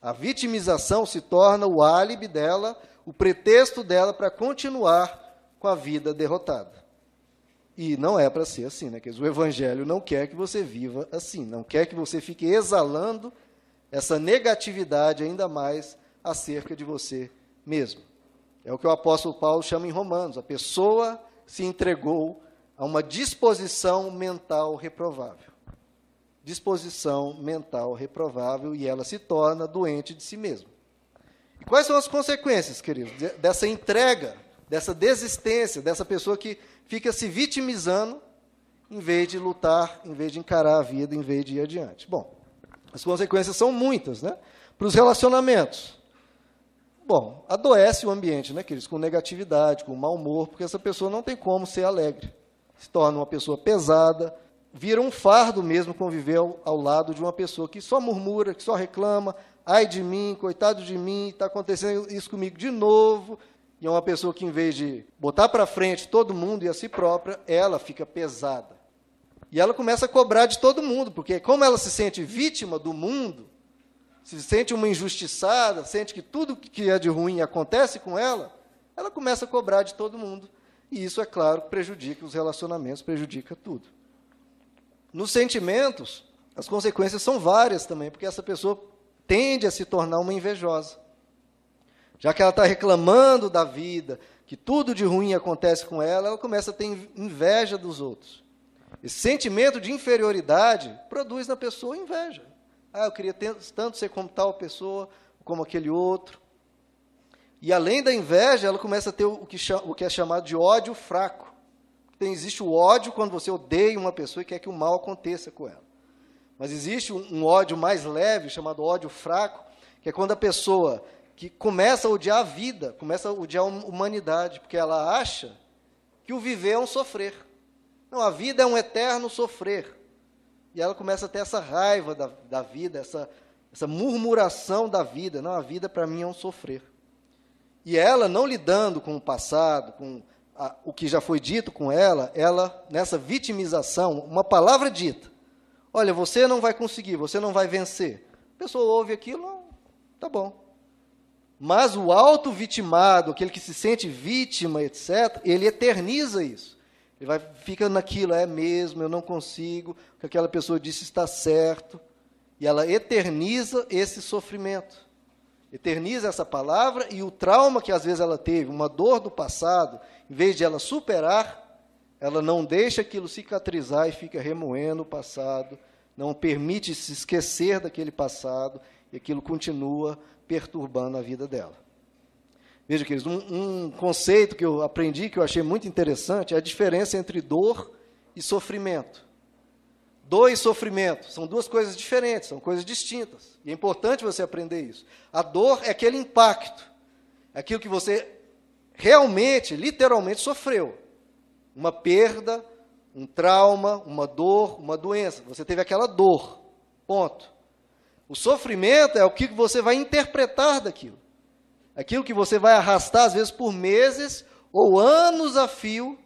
A vitimização se torna o álibi dela, o pretexto dela para continuar com a vida derrotada. E não é para ser assim, né? o Evangelho não quer que você viva assim, não quer que você fique exalando essa negatividade ainda mais acerca de você mesmo. É o que o apóstolo Paulo chama em Romanos: a pessoa se entregou a uma disposição mental reprovável. Disposição mental reprovável e ela se torna doente de si mesma. E quais são as consequências, queridos, dessa entrega, dessa desistência, dessa pessoa que fica se vitimizando em vez de lutar, em vez de encarar a vida, em vez de ir adiante? Bom, as consequências são muitas, né? Para os relacionamentos. Bom, adoece o ambiente, né, queridos? Com negatividade, com mau humor, porque essa pessoa não tem como ser alegre. Se torna uma pessoa pesada, vira um fardo mesmo conviver ao, ao lado de uma pessoa que só murmura, que só reclama, ai de mim, coitado de mim, está acontecendo isso comigo de novo. E é uma pessoa que, em vez de botar para frente todo mundo e a si própria, ela fica pesada. E ela começa a cobrar de todo mundo, porque como ela se sente vítima do mundo, se sente uma injustiçada, sente que tudo que é de ruim acontece com ela, ela começa a cobrar de todo mundo. E isso, é claro, prejudica os relacionamentos, prejudica tudo. Nos sentimentos, as consequências são várias também, porque essa pessoa tende a se tornar uma invejosa. Já que ela está reclamando da vida, que tudo de ruim acontece com ela, ela começa a ter inveja dos outros. Esse sentimento de inferioridade produz na pessoa inveja. Ah, eu queria tanto ser como tal pessoa, como aquele outro. E além da inveja, ela começa a ter o que, é chamado de ódio fraco. Tem, existe o ódio quando você odeia uma pessoa e quer que o mal aconteça com ela. Mas existe um, um ódio mais leve, chamado ódio fraco, que é quando a pessoa que começa a odiar a vida, começa a odiar a humanidade, porque ela acha que o viver é um sofrer. Não, a vida é um eterno sofrer. E ela começa a ter essa raiva da, da vida, essa, essa murmuração da vida. Não, a vida para mim é um sofrer. E ela, não lidando com o passado, com a, o que já foi dito com ela, ela, nessa vitimização, uma palavra dita: Olha, você não vai conseguir, você não vai vencer. A pessoa ouve aquilo, tá bom. Mas o auto-vitimado, aquele que se sente vítima, etc., ele eterniza isso. Ele vai, fica naquilo, é mesmo, eu não consigo, o que aquela pessoa disse está certo. E ela eterniza esse sofrimento. Eterniza essa palavra e o trauma que às vezes ela teve, uma dor do passado, em vez de ela superar, ela não deixa aquilo cicatrizar e fica remoendo o passado, não permite se esquecer daquele passado e aquilo continua perturbando a vida dela. Veja, queridos, um, um conceito que eu aprendi, que eu achei muito interessante, é a diferença entre dor e sofrimento. Dor e sofrimento são duas coisas diferentes, são coisas distintas. E é importante você aprender isso. A dor é aquele impacto, é aquilo que você realmente, literalmente sofreu. Uma perda, um trauma, uma dor, uma doença. Você teve aquela dor. Ponto. O sofrimento é o que você vai interpretar daquilo. Aquilo que você vai arrastar, às vezes, por meses ou anos a fio,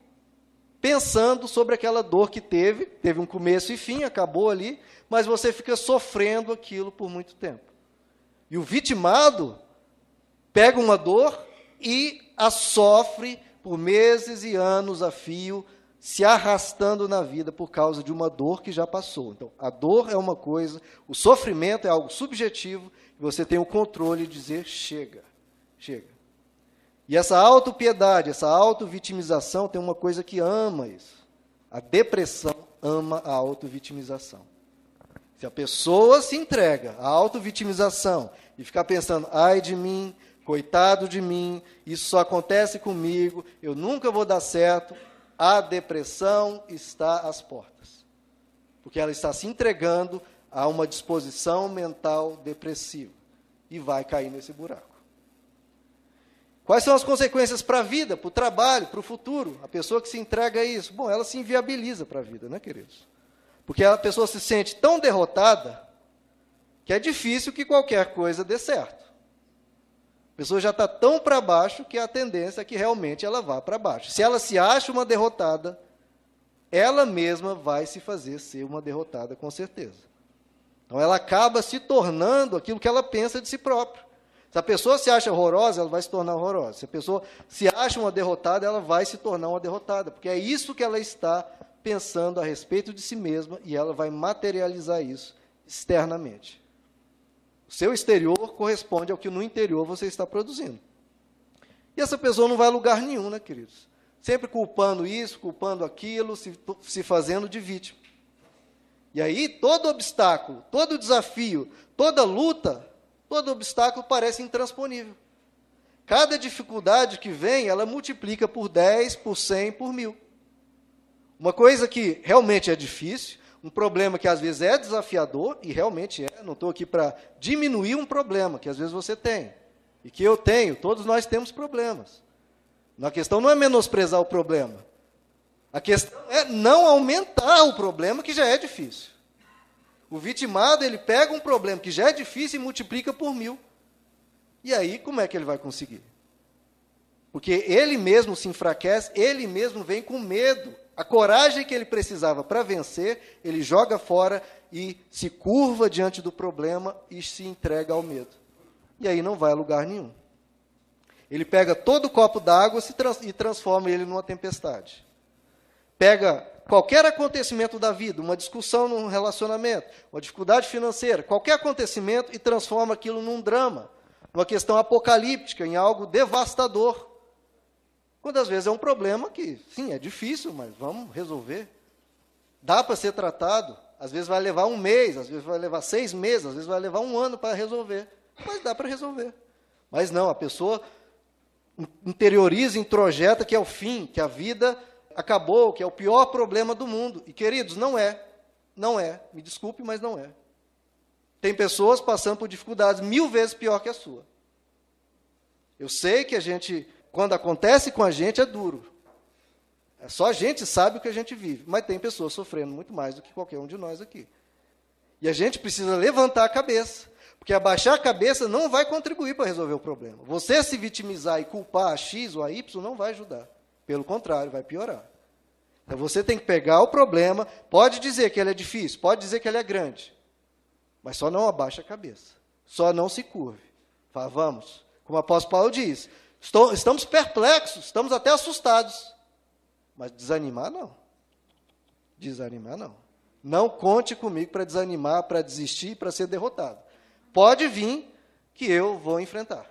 pensando sobre aquela dor que teve, teve um começo e fim, acabou ali, mas você fica sofrendo aquilo por muito tempo. E o vitimado pega uma dor e a sofre por meses e anos a fio, se arrastando na vida por causa de uma dor que já passou. Então, a dor é uma coisa, o sofrimento é algo subjetivo, e você tem o controle de dizer chega. Chega. E essa autopiedade, essa autovitimização tem uma coisa que ama isso. A depressão ama a autovitimização. Se a pessoa se entrega à autovitimização e ficar pensando, ai de mim, coitado de mim, isso só acontece comigo, eu nunca vou dar certo, a depressão está às portas. Porque ela está se entregando a uma disposição mental depressiva e vai cair nesse buraco. Quais são as consequências para a vida, para o trabalho, para o futuro? A pessoa que se entrega a isso, bom, ela se inviabiliza para a vida, né, queridos? Porque a pessoa se sente tão derrotada que é difícil que qualquer coisa dê certo. A pessoa já está tão para baixo que a tendência é que realmente ela vá para baixo. Se ela se acha uma derrotada, ela mesma vai se fazer ser uma derrotada, com certeza. Então ela acaba se tornando aquilo que ela pensa de si própria. Se a pessoa se acha horrorosa, ela vai se tornar horrorosa. Se a pessoa se acha uma derrotada, ela vai se tornar uma derrotada, porque é isso que ela está pensando a respeito de si mesma e ela vai materializar isso externamente. O seu exterior corresponde ao que no interior você está produzindo. E essa pessoa não vai a lugar nenhum, né, queridos? Sempre culpando isso, culpando aquilo, se, se fazendo de vítima. E aí, todo obstáculo, todo desafio, toda luta, todo obstáculo parece intransponível. Cada dificuldade que vem, ela multiplica por 10, por 100, por mil. Uma coisa que realmente é difícil, um problema que às vezes é desafiador, e realmente é, não estou aqui para diminuir um problema que às vezes você tem, e que eu tenho, todos nós temos problemas. A questão não é menosprezar o problema, a questão é não aumentar o problema que já é difícil. O vitimado, ele pega um problema que já é difícil e multiplica por mil. E aí, como é que ele vai conseguir? Porque ele mesmo se enfraquece, ele mesmo vem com medo. A coragem que ele precisava para vencer, ele joga fora e se curva diante do problema e se entrega ao medo. E aí não vai a lugar nenhum. Ele pega todo o copo d'água e transforma ele numa tempestade pega qualquer acontecimento da vida, uma discussão num relacionamento, uma dificuldade financeira, qualquer acontecimento e transforma aquilo num drama, numa questão apocalíptica, em algo devastador. Quando às vezes é um problema que, sim, é difícil, mas vamos resolver. Dá para ser tratado. Às vezes vai levar um mês, às vezes vai levar seis meses, às vezes vai levar um ano para resolver. Mas dá para resolver. Mas não, a pessoa interioriza, introjeta que é o fim, que a vida acabou, que é o pior problema do mundo. E, queridos, não é. Não é. Me desculpe, mas não é. Tem pessoas passando por dificuldades mil vezes pior que a sua. Eu sei que a gente, quando acontece com a gente, é duro. É só a gente sabe o que a gente vive. Mas tem pessoas sofrendo muito mais do que qualquer um de nós aqui. E a gente precisa levantar a cabeça. Porque abaixar a cabeça não vai contribuir para resolver o problema. Você se vitimizar e culpar a X ou a Y não vai ajudar. Pelo contrário, vai piorar. Então você tem que pegar o problema, pode dizer que ele é difícil, pode dizer que ele é grande, mas só não abaixa a cabeça, só não se curve. Fala, vamos, como o apóstolo Paulo diz, estou, estamos perplexos, estamos até assustados, mas desanimar não. Desanimar não. Não conte comigo para desanimar, para desistir, para ser derrotado. Pode vir que eu vou enfrentar.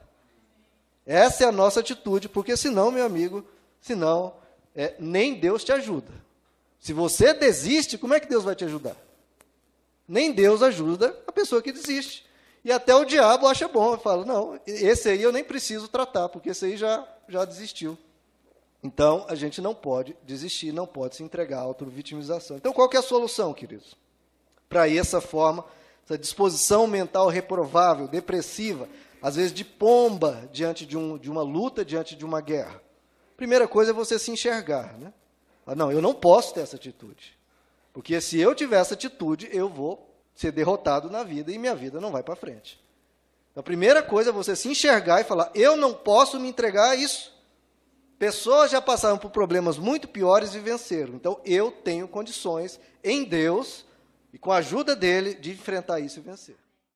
Essa é a nossa atitude, porque senão, meu amigo, senão é, nem Deus te ajuda. Se você desiste, como é que Deus vai te ajudar? Nem Deus ajuda a pessoa que desiste. E até o diabo acha bom, fala: não, esse aí eu nem preciso tratar, porque esse aí já, já desistiu. Então, a gente não pode desistir, não pode se entregar à auto-vitimização. Então, qual é a solução, queridos? Para essa forma, essa disposição mental reprovável, depressiva, às vezes de pomba diante de, um, de uma luta, diante de uma guerra. Primeira coisa é você se enxergar. Né? Não, eu não posso ter essa atitude. Porque se eu tiver essa atitude, eu vou ser derrotado na vida e minha vida não vai para frente. Então, a primeira coisa é você se enxergar e falar: eu não posso me entregar a isso. Pessoas já passaram por problemas muito piores e venceram. Então, eu tenho condições em Deus e com a ajuda dele de enfrentar isso e vencer.